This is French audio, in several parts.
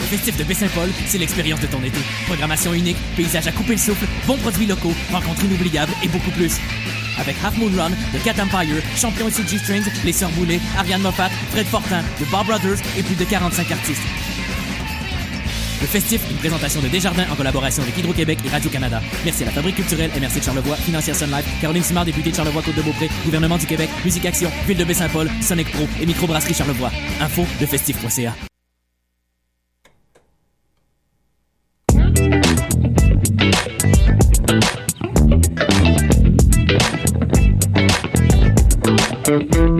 Le festif de Baie-Saint-Paul, c'est l'expérience de ton été. Programmation unique, paysage à couper le souffle, bons produits locaux, rencontres inoubliables et beaucoup plus. Avec Half Moon Run, The Cat Empire, Champion et G Strings, Les Sœurs Boulay, Ariane Moffat, Fred Fortin, The Bar Brothers et plus de 45 artistes. Le festif, une présentation de Desjardins en collaboration avec Hydro-Québec et Radio-Canada. Merci à la Fabrique culturelle MRC de Charlevoix, Financière Sun Life, Caroline Simard, députée de Charlevoix-Côte-de-Beaupré, Gouvernement du Québec, Musique Action, Ville de Baie-Saint-Paul, Sonic Pro et Microbrasserie Charlevoix. Info de festif.ca. Mm-hmm.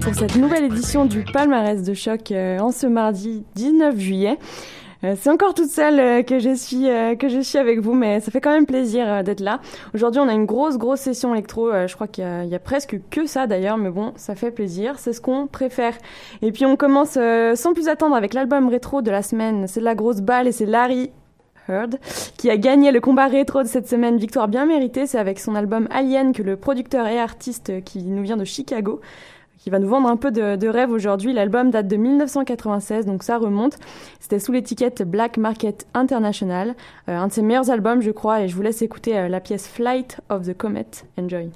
Pour cette nouvelle édition du palmarès de choc euh, en ce mardi 19 juillet. Euh, c'est encore toute seule euh, que je suis que je suis avec vous, mais ça fait quand même plaisir d'être là. Aujourd'hui, on a une grosse grosse session électro. je crois qu'il y, y a presque que ça d'ailleurs, mais bon, ça fait plaisir. C'est ce qu'on préfère. Et puis on commence sans plus attendre avec l'album rétro de la semaine. C'est de la grosse balle et c'est Larry Heard, qui a gagné le combat rétro de cette semaine. Victoire bien méritée, c'est avec son album Alien que le producteur et artiste qui nous vient de Chicago, qui va nous vendre un peu de, rêve aujourd'hui. L'album date de 1996, donc ça remonte. C'était sous l'étiquette Black Market International, Euh, un de ses meilleurs albums, je crois, et je vous laisse écouter euh, la pièce Flight of the Comet. Enjoy.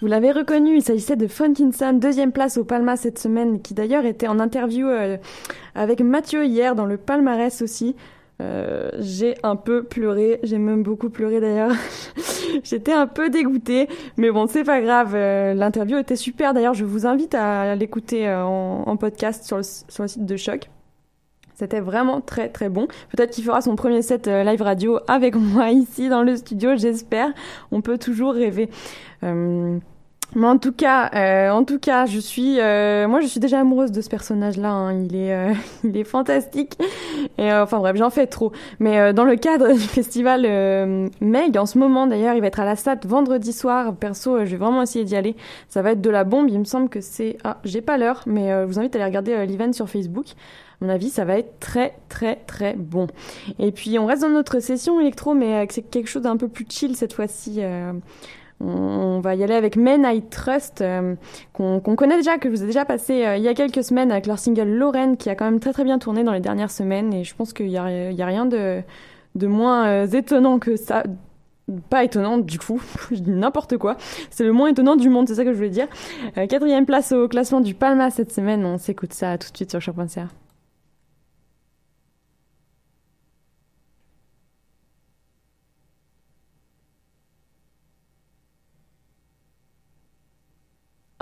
Vous l'avez reconnu, il s'agissait de Funkinson, deuxième place au Palma cette semaine, qui d'ailleurs était en interview euh, avec Mathieu hier dans le palmarès aussi. Euh, j'ai un peu pleuré, j'ai même beaucoup pleuré d'ailleurs. J'étais un peu dégoûtée, mais bon, c'est pas grave. Euh, l'interview était super. D'ailleurs, je vous invite à l'écouter en, podcast sur le, site de Choc. C'était vraiment très très bon. Peut-être qu'il fera son premier set live radio avec moi ici dans le studio, j'espère. On peut toujours rêver. Mais en tout cas, euh, en tout cas, je suis, euh, moi, je suis déjà amoureuse de ce personnage-là. Hein. Il est, euh, il est fantastique. Et euh, enfin bref, j'en fais trop. Mais euh, dans le cadre du festival Meg, en ce moment d'ailleurs, il va être à la SAT vendredi soir. Perso, je vais vraiment essayer d'y aller. Ça va être de la bombe. Il me semble que c'est, ah, j'ai pas l'heure, mais je vous invite à aller regarder l'event sur Facebook. À mon avis, ça va être très très très bon. Et puis on reste dans notre session électro, mais avec quelque chose d'un peu plus chill cette fois-ci. On va y aller avec Men I Trust, euh, qu'on connaît déjà, que vous avez déjà passé euh, il y a quelques semaines avec leur single Lorraine, qui a quand même très très bien tourné dans les dernières semaines. Et je pense qu'il n'y a, rien de, de moins euh, étonnant que ça. Pas étonnant du coup, je dis n'importe quoi. C'est le moins étonnant du monde, c'est ça que je voulais dire. quatrième place au classement du Palma cette semaine. On s'écoute ça tout de suite sur Choc.ca.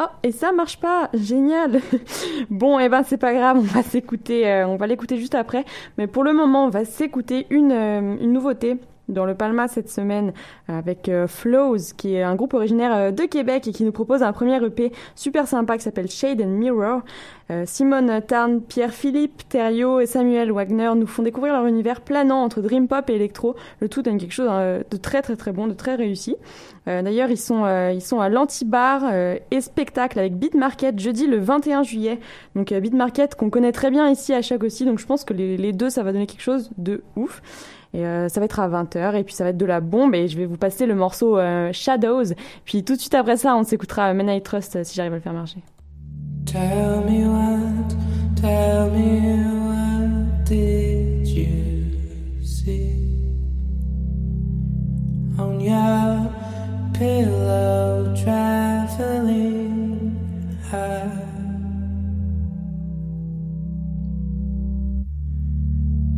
Oh, et ça marche pas, génial. bon, et eh ben c'est pas grave, on va s'écouter, euh, on va l'écouter juste après. Mais pour le moment, on va s'écouter une, euh, une nouveauté dans le Palma cette semaine avec euh, Flows, qui est un groupe originaire euh, de Québec et qui nous propose un premier EP super sympa qui s'appelle Shade and Mirror. Euh, Simone Tarn, Pierre-Philippe Thériault et Samuel Wagner nous font découvrir leur univers planant entre dream pop et électro. Le tout donne quelque chose de très très très bon, de très réussi. D'ailleurs, ils sont ils sont à l'Antibar et spectacle avec Beat Market jeudi le 21 juillet. Donc Beat Market qu'on connaît très bien ici à chaque aussi. Donc je pense que les deux ça va donner quelque chose de ouf. Et euh, ça va être à 20h et puis ça va être de la bombe et je vais vous passer le morceau euh, Shadows. Puis tout de suite après ça, on s'écoutera Men I Trust euh, si j'arrive à le faire marcher. Tell me what, tell me what did you see? On your pillow traveling high?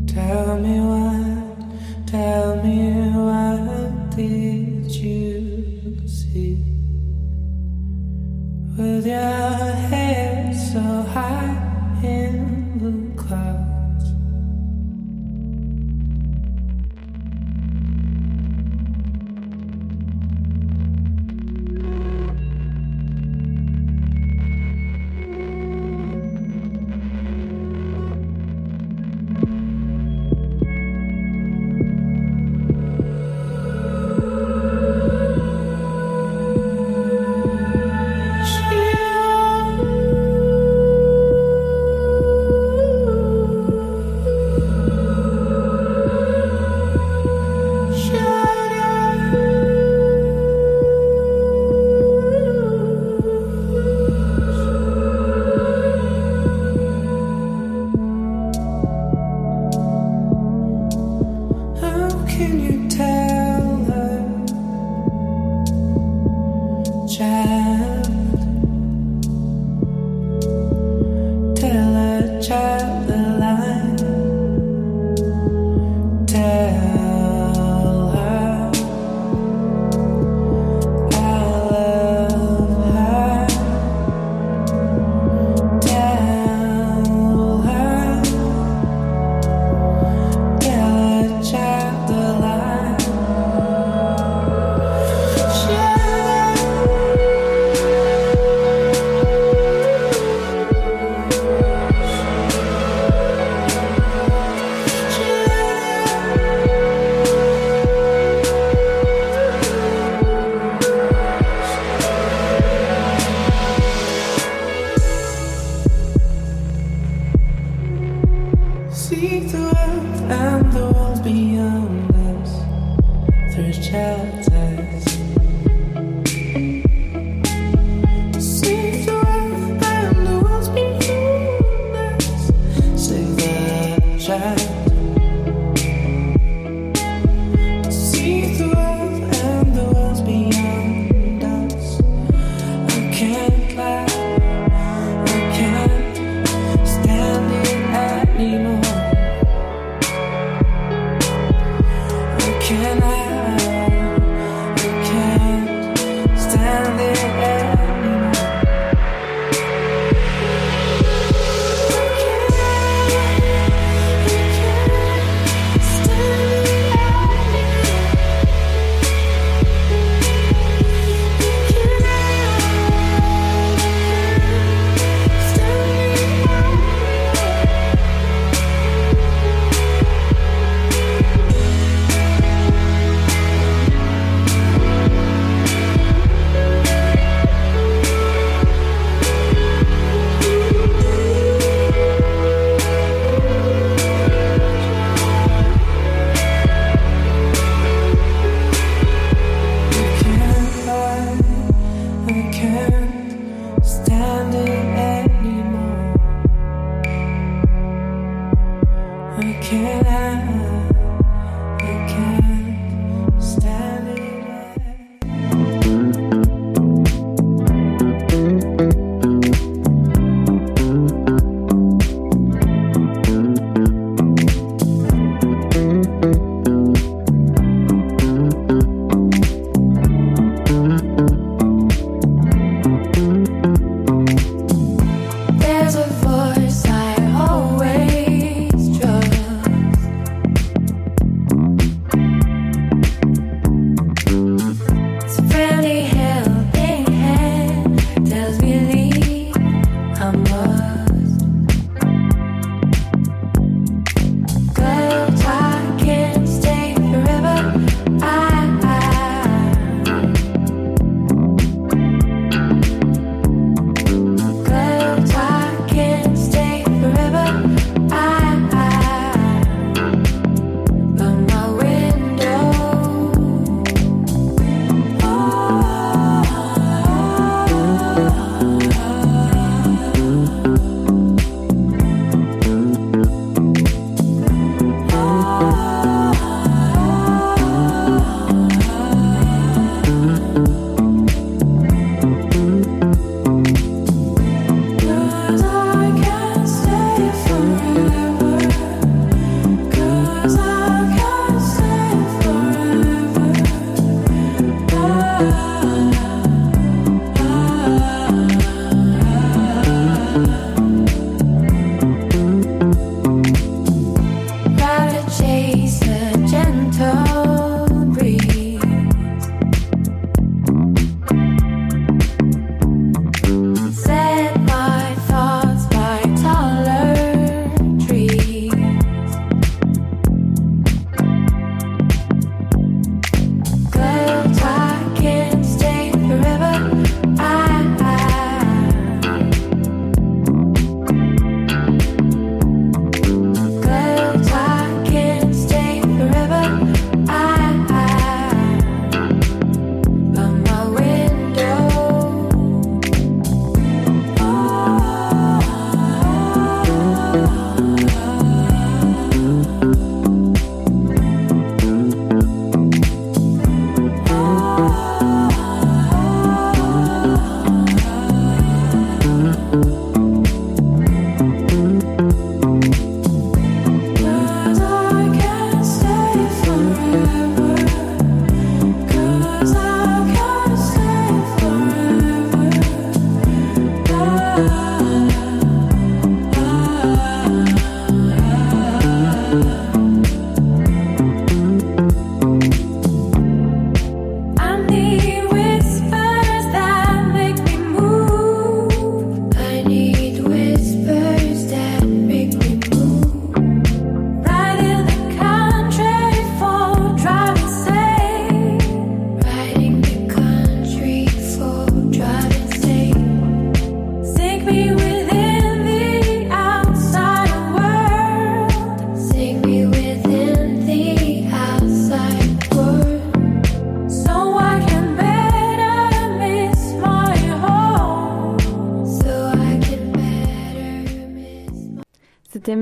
Tell me what Tell me what did you see with your head so high in the clouds?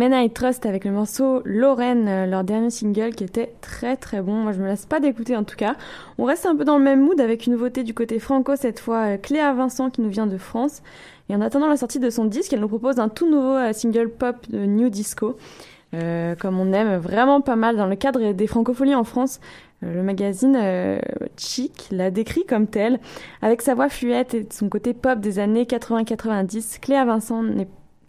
Men Trust avec le morceau Lorraine, euh, leur dernier single qui était très très bon. Moi je me laisse pas d'écouter en tout cas. On reste un peu dans le même mood avec une nouveauté du côté franco cette fois, euh, Cléa Vincent qui nous vient de France. Et en attendant la sortie de son disque, elle nous propose un tout nouveau euh, single pop de New Disco. comme on aime vraiment pas mal dans le cadre des francophonies en France. le magazine Chic l'a décrit comme tel. Avec sa voix fluette et son côté pop des années 80-90, Cléa Vincent n'est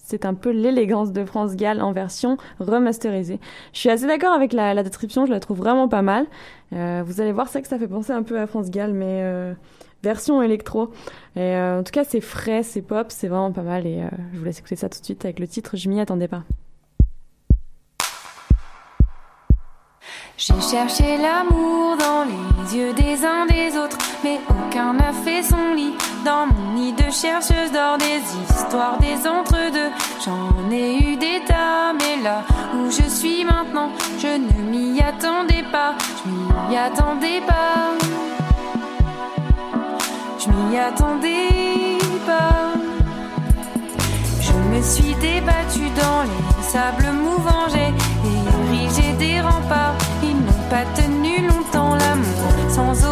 c'est un peu l'élégance de France Gall en version remasterisée. Je suis assez d'accord avec la, description, je la trouve vraiment pas mal. Euh, vous allez voir, c'est que ça fait penser un peu à France Gall, mais euh, version électro. Et euh, en tout cas, c'est frais, c'est pop, c'est vraiment pas mal. Et je vous laisse écouter ça tout de suite avec le titre Je m'y attendais pas. J'ai cherché l'amour dans les yeux des uns des autres, mais aucun n'a fait son lit. Dans mon nid de chercheuse d'or, des histoires des entre-deux. J'en ai eu des tas, mais là où je suis maintenant, je ne m'y attendais pas. Je m'y attendais pas. Je m'y attendais pas. Je me suis débattue dans les sables mouvants, j'ai érigé des remparts pas tenu longtemps l'amour sans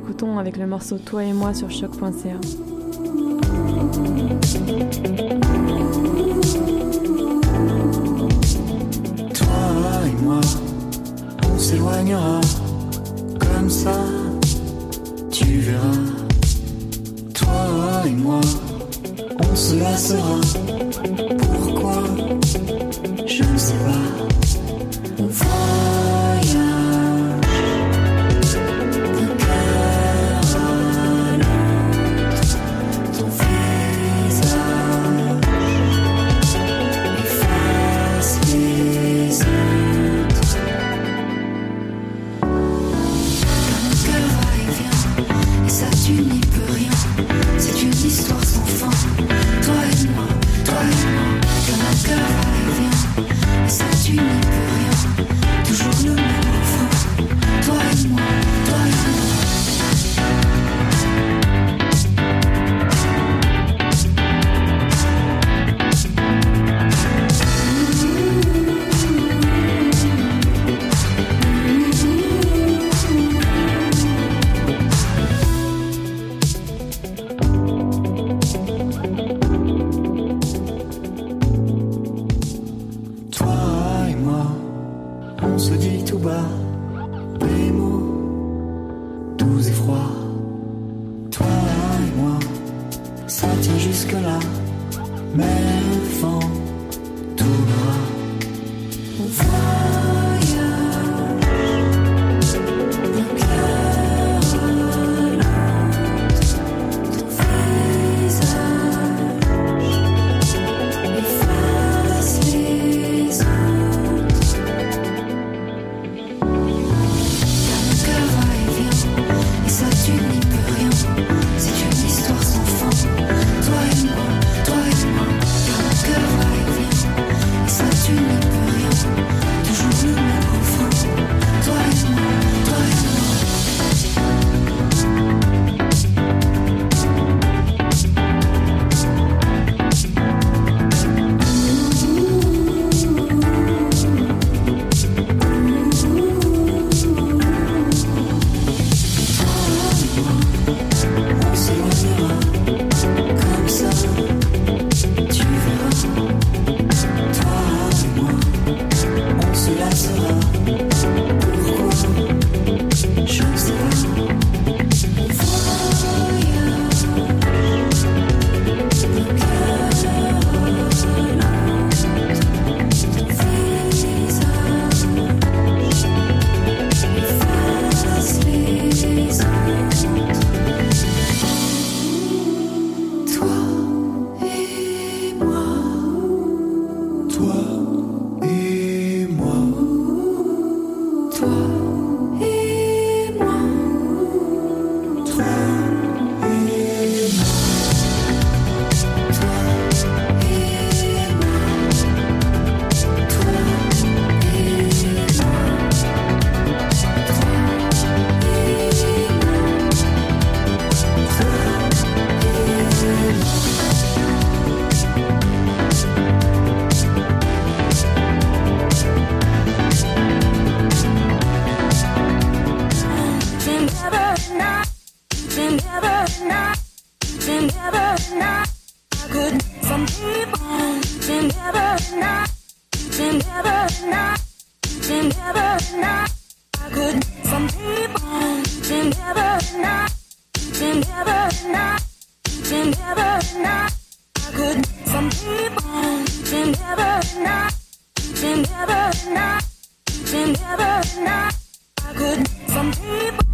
écoutons avec le morceau Toi et moi sur choc.ca. Toi et moi, on s'éloignera comme ça, tu verras. Toi et moi, on se lassera. every night. I could meet some people each and every night. Each and every night. Each and every night. I could meet some people.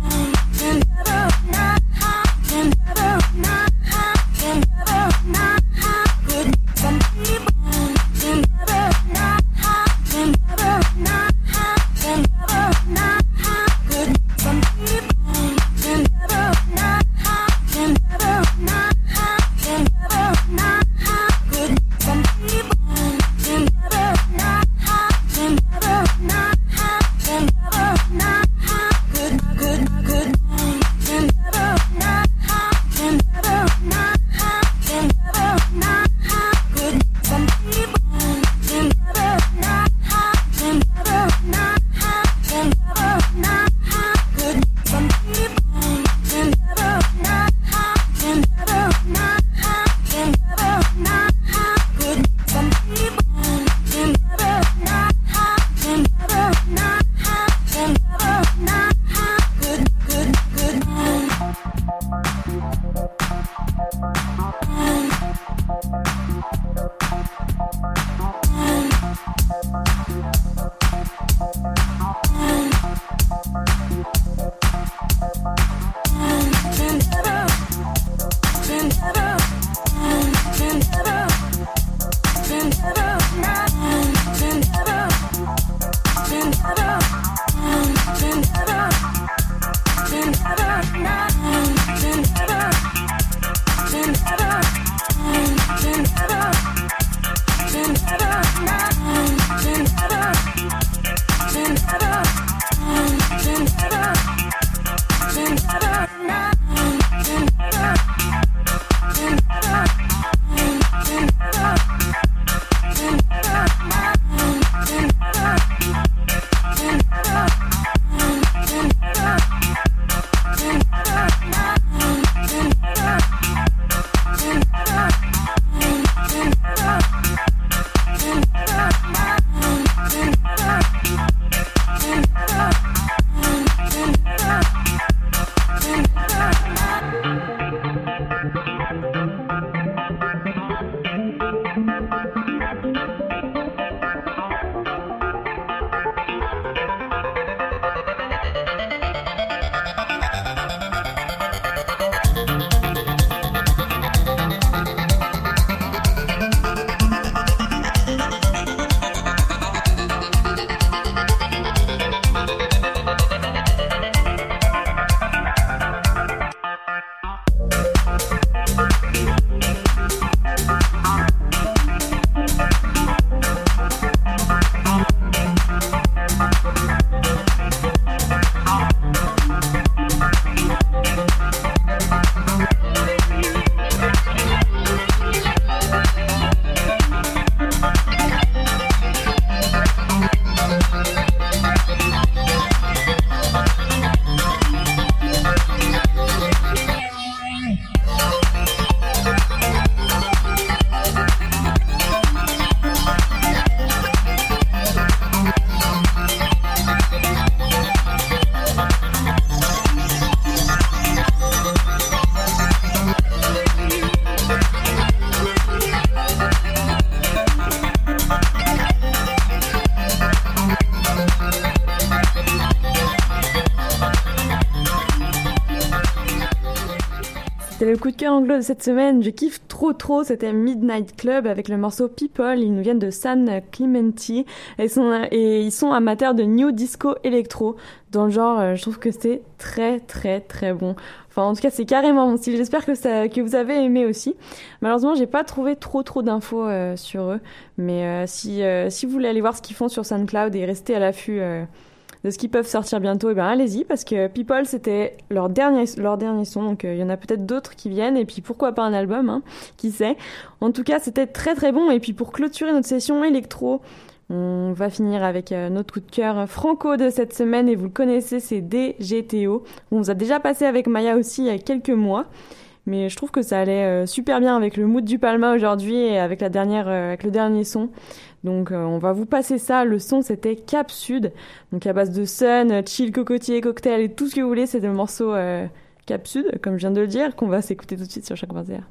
Tonight I'm coup de cœur anglo de cette semaine. Je kiffe trop trop. C'était Midnight Club avec le morceau People. Ils nous viennent de San Clemente et, ils sont amateurs de new disco électro. Dans le genre, euh, je trouve que c'est très très très bon. Enfin, en tout cas, c'est carrément mon style. J'espère que ça, que vous avez aimé aussi. Malheureusement, j'ai pas trouvé trop trop d'infos euh, sur eux. Mais euh, si si vous voulez aller voir ce qu'ils font sur SoundCloud et rester à l'affût de ce qu'ils peuvent sortir bientôt, et ben allez-y parce que People c'était leur dernier leur dernier son, donc euh, il y en a peut-être d'autres qui viennent et puis pourquoi pas un album, hein, qui sait. En tout cas, c'était très très bon et puis pour clôturer notre session électro. On va finir avec euh, notre coup de cœur franco de cette semaine et vous le connaissez, c'est DGTO. On vous a déjà passé avec Maya aussi il y a quelques mois, mais je trouve que ça allait euh, super bien avec le mood du Palma aujourd'hui et avec la dernière, euh, avec le dernier son. Donc euh, on va vous passer ça. Le son c'était Cap Sud, donc à base de sun, chill, cocotier, cocktail et tout ce que vous voulez. C'est le morceau euh, Cap Sud, comme je viens de le dire, qu'on va s'écouter tout de suite sur chaque concert.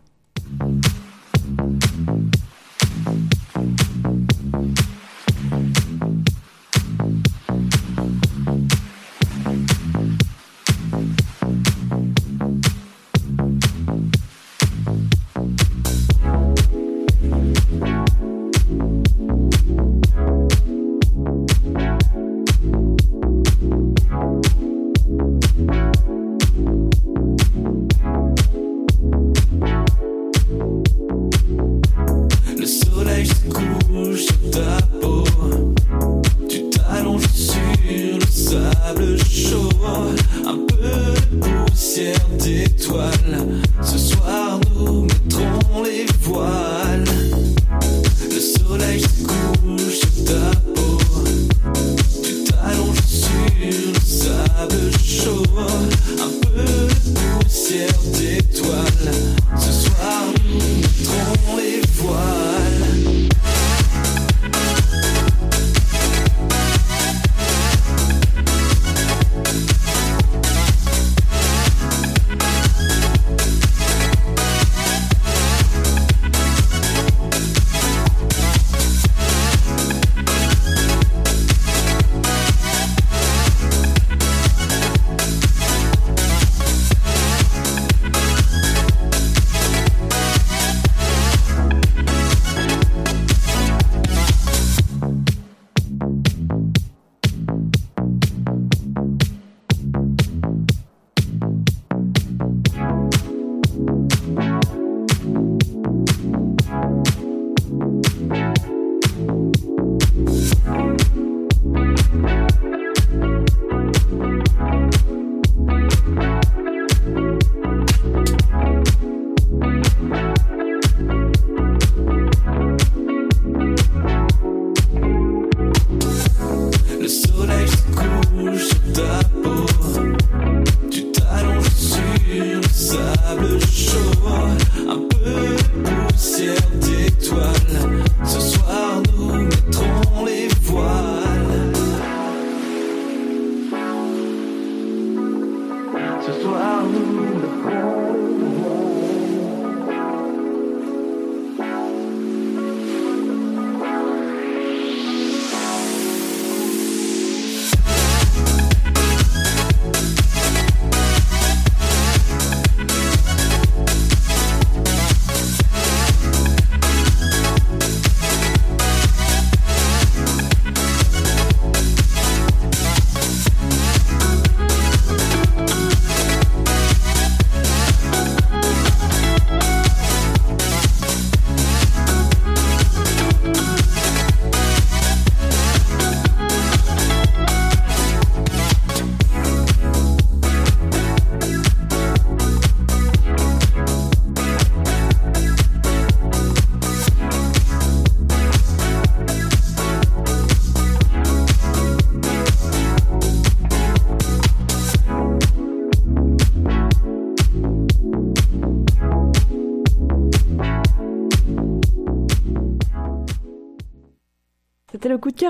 table chaude.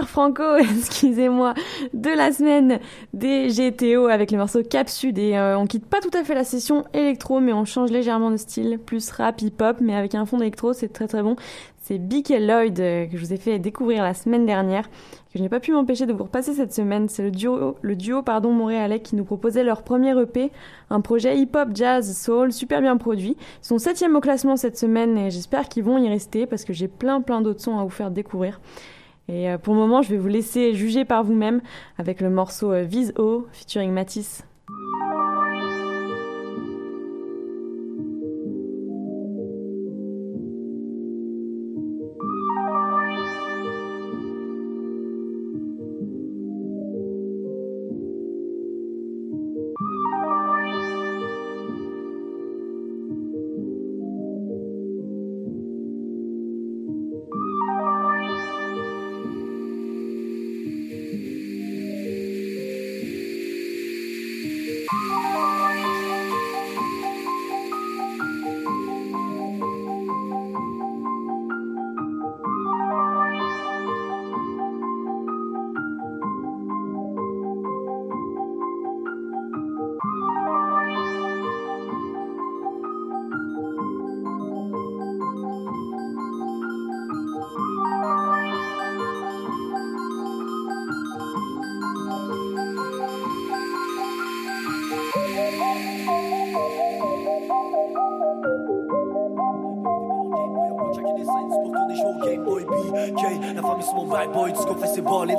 Franco, excusez-moi, de la semaine des GTO avec le morceau Cap Sud. Et euh, on quitte pas tout à fait la session électro, mais on change légèrement de style, plus rap, hip-hop, mais avec un fond d'électro, c'est très très bon. C'est Big et Lloyd euh, que je vous ai fait découvrir la semaine dernière, que je n'ai pas pu m'empêcher de vous repasser cette semaine. C'est le duo, le duo pardon, montréalais qui nous proposait leur premier EP, un projet hip-hop, jazz, soul, super bien produit. Ils sont septième au classement cette semaine et j'espère qu'ils vont y rester parce que j'ai plein plein d'autres sons à vous faire découvrir. Et euh, pour le moment, je vais vous laisser juger par vous-même avec le morceau euh, Vise O featuring Matisse.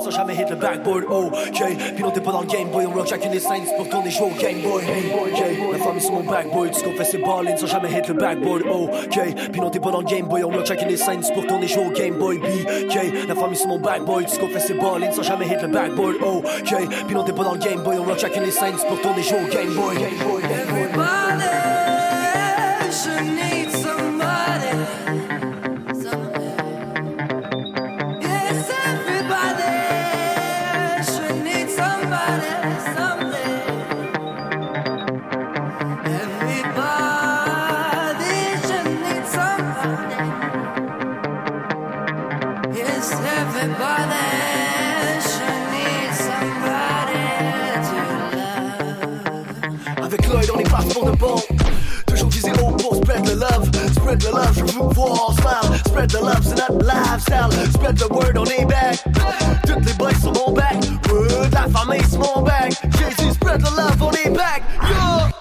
Sans jamais hit le backboard, oh, ok. T'es pas dans le Game Boy, on rock chacune des scènes pour tourner jouer au Game Boy, ok. La famille c'est mon tout ce qu'on fait c'est ballin' sans jamais hit le backboard, oh, ok. T'es pas dans le Game Boy, on rock chacune des scènes pour tourner jouer au Game Boy, B, ok La famille c'est mon tout ce qu'on fait c'est ballin' sans jamais hit le backboard, oh, ok. T'es pas dans le Game Boy, on rock chacune des scènes pour tourner jouer au Game Boy, Game Boy, Game Boy. Everybody should Voir smile. Spread the love, c'est notre lifestyle. Spread the word, on est back. Toutes les boys sont mon back. Word, la famille, c'est mon back. Dit spread the love, on est back. Yo!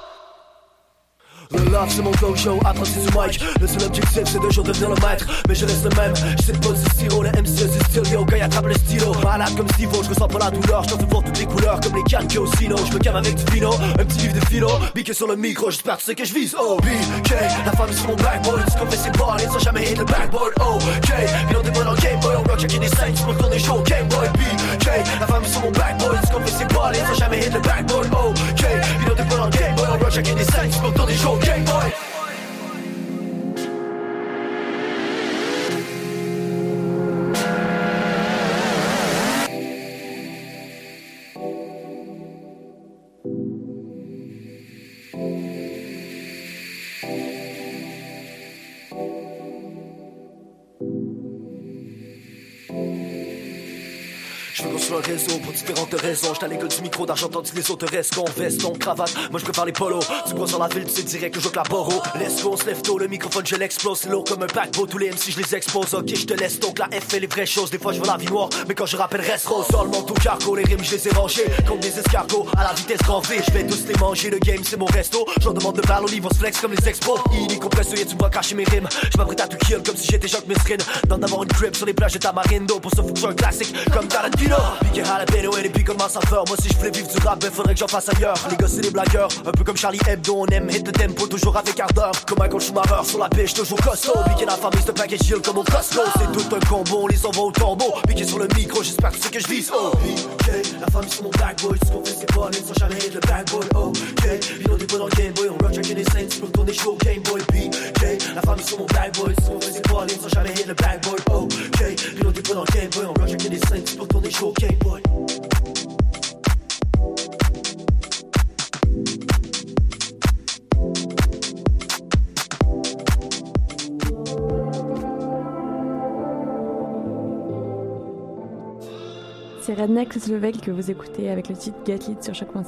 Le love c'est mon go-show, apprenti du mic. Le seul objectif c'est de jour devenir le maître. Mais je reste le même, je sais pas du sirop Le MC c'est yo, gars attrape le stylo. Malade comme Steve je ressens pas la douleur. Je fais voir toutes les couleurs comme les cannes qui au sino Je me calme avec du vino, un petit livre de philo. Biqué sur le micro, j'espère que tu sais que je vise. Oh, BK, la femme c'est mon backboard qu'on fait c'est parler sans jamais hit le backboard Oh, K, Game Boy. On rock chacun des scènes, pour tourner chaud Game Boy, BK, la femme c'est mon backboard qu'on fait c'est parler sans jamais hit le backboard Oh, K, Game Boy. On rock chacun des scènes, pour tourner chaud Game Boy réseau pour différentes raisons. J'étais à l'école du micro d'argent tandis que les autres restent con, veston, cravate. Moi je préfère les polos. Tu crois sur la ville, tu sais direct que je joue avec la on se lève tôt, le microphone je l'explose. C'est lourd comme un paquebot, tous les MC je les expose. Ok, je te laisse donc la F fait les vraies choses. Des fois je veux la vie noire, mais quand je rappelle reste rose. Tout cargo, les rimes je les ai rangés. Comme des escargots à la vitesse grand V. Je vais tous les manger, le game c'est mon resto. J'en demande de balle, on y se flex comme les expos. Il est compressé, tu me vois cacher mes rimes. Je m'apprête à tout kill comme si j'étais Jacques Mesrine. D'en avoir une grip sur les plages de Tamarindo. Pour que je sois un classique comme Tarantino. Piqué jalapeno et les pics comment ça fait. Moi si je voulais vivre du rap, ben faudrait que j'en fasse ailleurs. Les gars c'est des blagueurs, un peu comme Charlie Hebdo. On aime hit the tempo, toujours avec ardeur. Comme Michael Schumacher sur la pêche, toujours costaud. Piqué la famille, c'est un package deal comme au Costco. C'est tout un combo, on les envoie au tombeau. Piqué sur le micro, j'espère que c'est que je vise. Oh, PK, la famille c'est mon black boy. Tout ce qu'on fait c'est pas sans jamais hit le bad boy. Ok, Vino t'es pas dans le Game Boy. On rock des saints, pour tourner chaud Game Boy. PK, la famille c'est mon black boy. Tout ce qu'on fait c'est pas sans jamais hit le bad boy. Ok, Vino t'es pas dans le Game Boy. On rock des saints, pour tourner chaud Game Boy. C'est Redneck Level que vous écoutez avec le titre Get Lit sur. One,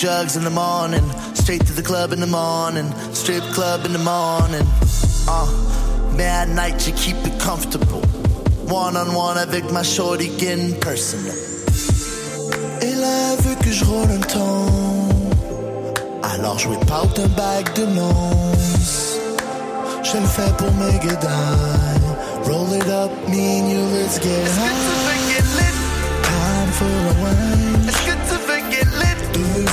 drugs in the morning, straight to the club in the morning, strip club in the morning. Uh, at night you keep it comfortable. One on one avec ma shorty getting personal. Elle veut que je roule un ton. Alors je out un bag de nonce. Je le fais pour mes. Roll it up, me and you, let's get tu high. Time for the wine.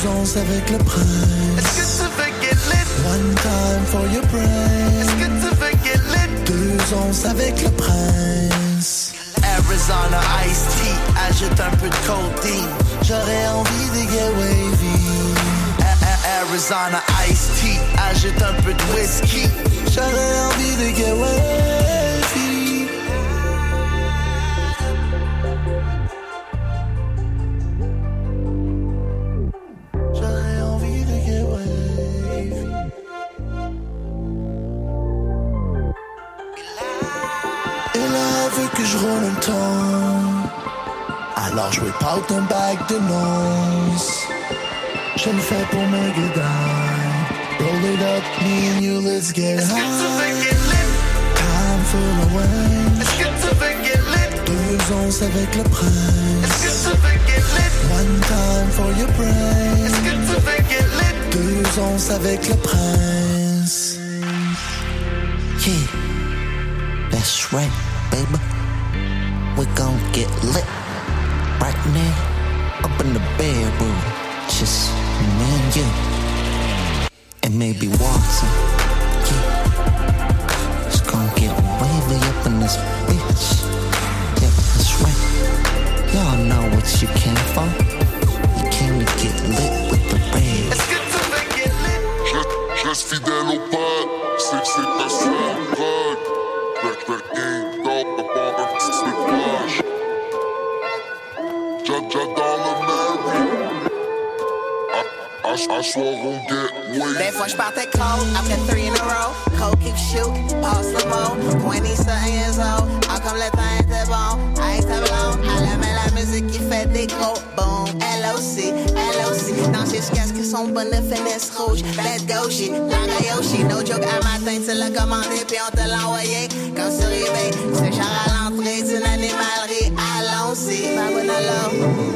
Onces avec le Est-ce que prince. tu veux get lit? One time for your Est-ce brain. que tu veux get lit? Deux onces avec le prince. Arizona Ice Tea, ajoute un peu de codeine. J'aurais envie de get wavy. A- A- Arizona Ice Tea, ajoute un peu de whisky. J'aurais envie de get wavy. Ton. Alors je whip out un bag de nonce. Je le fais pour mes guédilles. Roll it up, me and you, let's get veux high. get lit? Time for the wine. Tu veux get lit? Deux onces avec le prince. veux get lit? One time for your brain. veux get lit? Deux onces avec le prince. Yeah, that's right, baby. We gon' get lit right now up in the bedroom. Just me and you. And maybe Watson. Yeah. It's gon' get wavy up in this bitch. Yeah, that's right. Y'all know what you came for. You came to get lit with the red. Est-ce que tu veux get lit? Je, je reste fidèle au pad, c'est c'est pas ça, I, I, I swear get way. je partais cold, après three in a row. Cold keep shoot, passe le mot. 20 something years old, ah, comme le temps était bon. Ice tableau, elle aimait la musique qui fait des gros boom. LOC, LOC, danser jusqu'à ce que son bonne finesse rouge. Go, shit, langue Yoshi. No joke, un matin, tu l'as commandé, puis on te l'a envoyé. Comme sur eBay, c'est genre à l'entrée d'une animalerie. Allons-y, alors.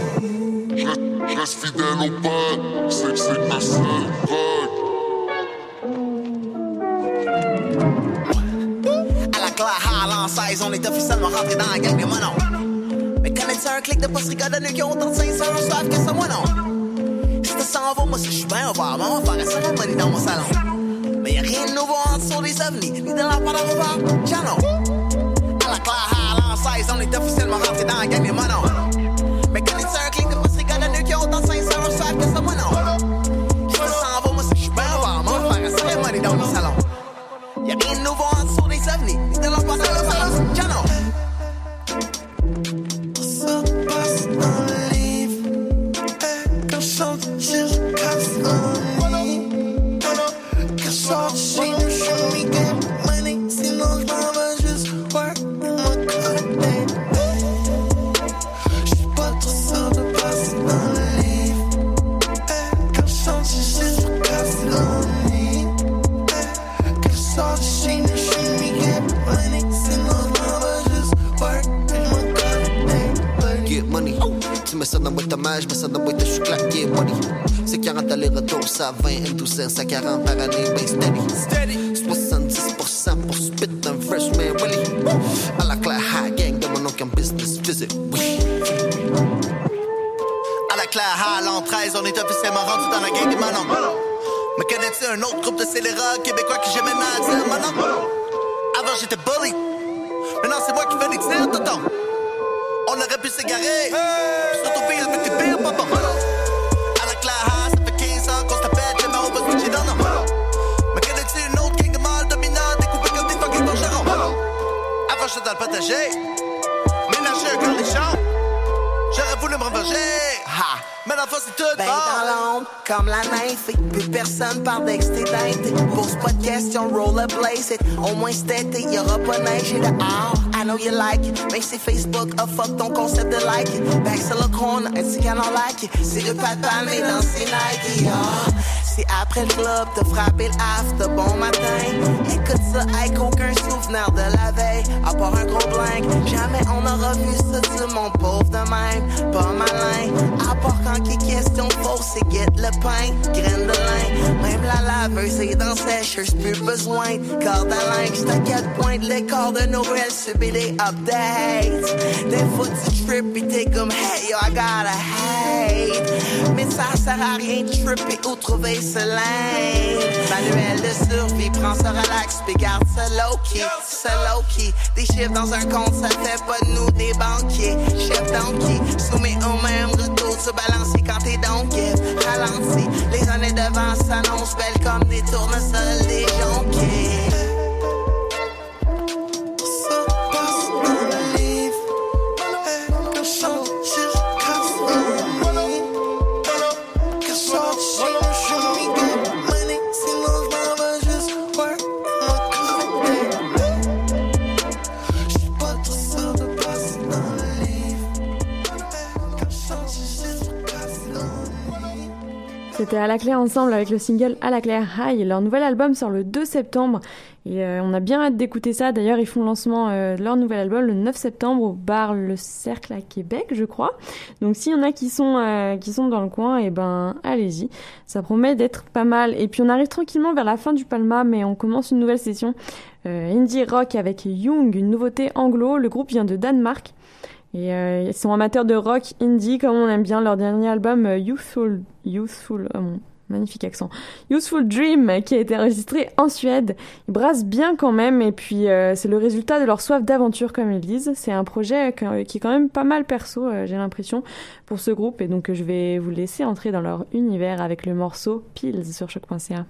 Je, reste fidèle au pad, c'est c'est pas ça, rock. à la claire Highland 16, on est officiellement rentré dans la gang des monos. Mais connais-tu un clic de post rigodonneux qui ont autant de 500 savent que ça, moi non? Si tu s'en vas, moi si je suis bien ouvert, maman faire un cérémonie dans mon salon. Mais y'a rien de nouveau en dessous des ovnis, ni de la part à revoir, channel. À la claire 16, on est officiellement rentré dans la gang. Autant de 500 savent que ça, moi non? Si tu s'en vas, moi si je suis bien ouvert, maman faire un cérémonie dans mon salon. Y'a rien de nouveau en dessous des ovnis, ni de la part à Mets ça dans boîte main, je mets ça dans boîte à chocolat, get money. C'est 40 allers-retours, ça 20 and 12 cents, à 40 par année, ben steady. 70% pour spit un fresh man Willy. À la claire high gang de mon oncle en business visit, oui. À la claire Highland 13, on est officiellement rendu dans la gang des Manon. Mais connais-tu un autre groupe de scélérats québécois que j'aime maintenant à dire Manon? Avant j'étais bully. Maintenant c'est moi qui fais des tirs, tonton. On aurait pu s'égarer. Surtout pire avec tes pires bonbons. À la High, ça fait 15 ans qu'on se tapette, mais on va switcher dans nos. Mais connais-tu une autre gang de mâles dominants découpés comme des fucking? Avant j'étais dans le potager. Ménager un cornichon. J'aurais voulu me revenger. Mais l'enfant, c'est tout Ben bon. dans l'ombre, comme la nymphe, plus personne parle d'extédité. Pose pas de questions, rollerblade it. Au moins cet été, y'aura pas neige et dehors. I know you like it, même si Facebook a fuck ton concept de like it. Back sur le corner, petit canon like it. C'est deux pattes palmées dans ses Nike, ah. C'est après le club, te frapper le after, bon matin. Écoute ça avec aucun souvenir de la veille. À part un gros blank, jamais on aura vu ça du mon pauvre de même. Pas malin, à part quand est question fausse, c'est get le pain, graine de lin. Même la laveuse est dans sécheuse, plus besoin de corde à linge. C'est à corps de Noël subit des updates. Des fois tu trip et t'es comme hey yo, I gotta hate. Mais ça sert à rien de tripper ou trouver ce lane. Manuel de survie, prends ça relax, puis garde ça low-key, ça low-key. Des chiffres dans un compte, ça fait pas de nous des banquiers. Chef donkey, soumis au même retour, se balancer quand t'es donkey. Ralenti, les années devant s'annoncent belles comme des tournesols, des jonquets. C'était à la claire ensemble avec le single À la claire High. Leur nouvel album sort le 2 septembre et euh, on a bien hâte d'écouter ça. D'ailleurs, ils font lancement euh, de leur nouvel album le 9 septembre au bar Le Cercle à Québec, je crois. Donc s'il y en a qui sont euh, qui sont dans le coin, et ben allez-y. Ça promet d'être pas mal. Et puis on arrive tranquillement vers la fin du Palma, mais on commence une nouvelle session indie rock avec Young, une nouveauté anglo. Le groupe vient de Danemark. Euh, ils sont amateurs de rock indie comme on aime bien leur dernier album euh, Youthful Youthful oh mon magnifique accent Youthful Dream qui a été enregistré en Suède. Ils brassent bien quand même et puis euh, c'est le résultat de leur soif d'aventure comme ils disent. C'est un projet qui est quand même pas mal perso j'ai l'impression pour ce groupe et donc je vais vous laisser entrer dans leur univers avec le morceau Pills sur choc.ca.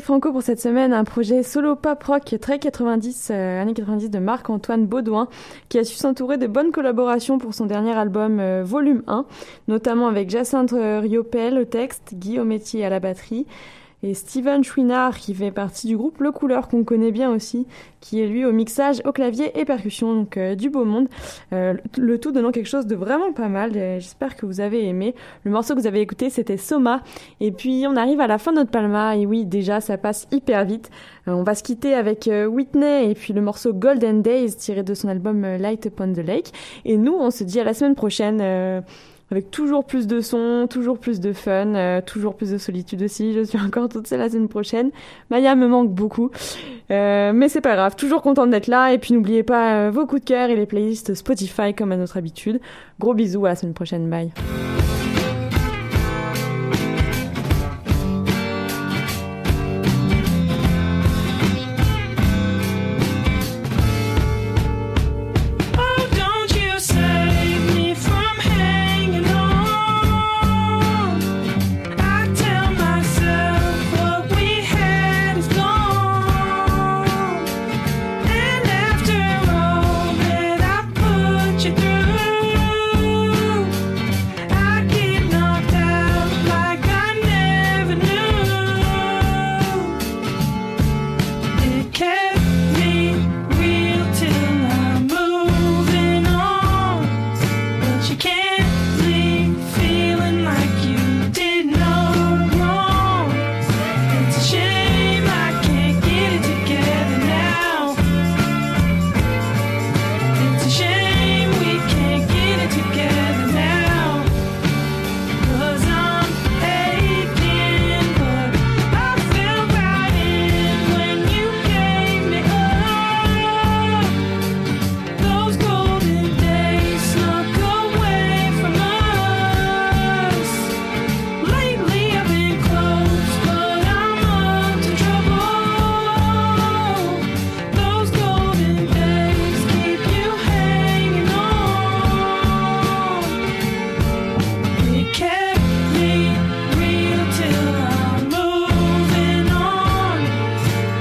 Franco pour cette semaine, un projet solo pop rock très 90, euh, années 90 de Marc-Antoine Baudouin, qui a su s'entourer de bonnes collaborations pour son dernier album euh, Volume 1, notamment avec Jacinthe Riopel au texte, Guillaume Métier à la batterie, et Steven Chouinard qui fait partie du groupe Le Couleur qu'on connaît bien aussi, qui est lui au mixage, au clavier et percussion, donc euh, du beau monde. Euh, le tout donnant quelque chose de vraiment pas mal. J'espère que vous avez aimé. Le morceau que vous avez écouté, c'était Soma. Et puis on arrive à la fin de notre Palma et oui, déjà ça passe hyper vite. Euh, on va se quitter avec Whitney et puis le morceau Golden Days tiré de son album Light Upon the Lake. Et nous, on se dit à la semaine prochaine. Avec toujours plus de sons, toujours plus de fun, euh, toujours plus de solitude aussi. Je suis encore toute seule la semaine prochaine. Maya me manque beaucoup, Euh, mais c'est pas grave. Toujours contente d'être là. Et puis n'oubliez pas euh, vos coups de cœur et les playlists Spotify comme à notre habitude. Gros bisous à la semaine prochaine. Bye.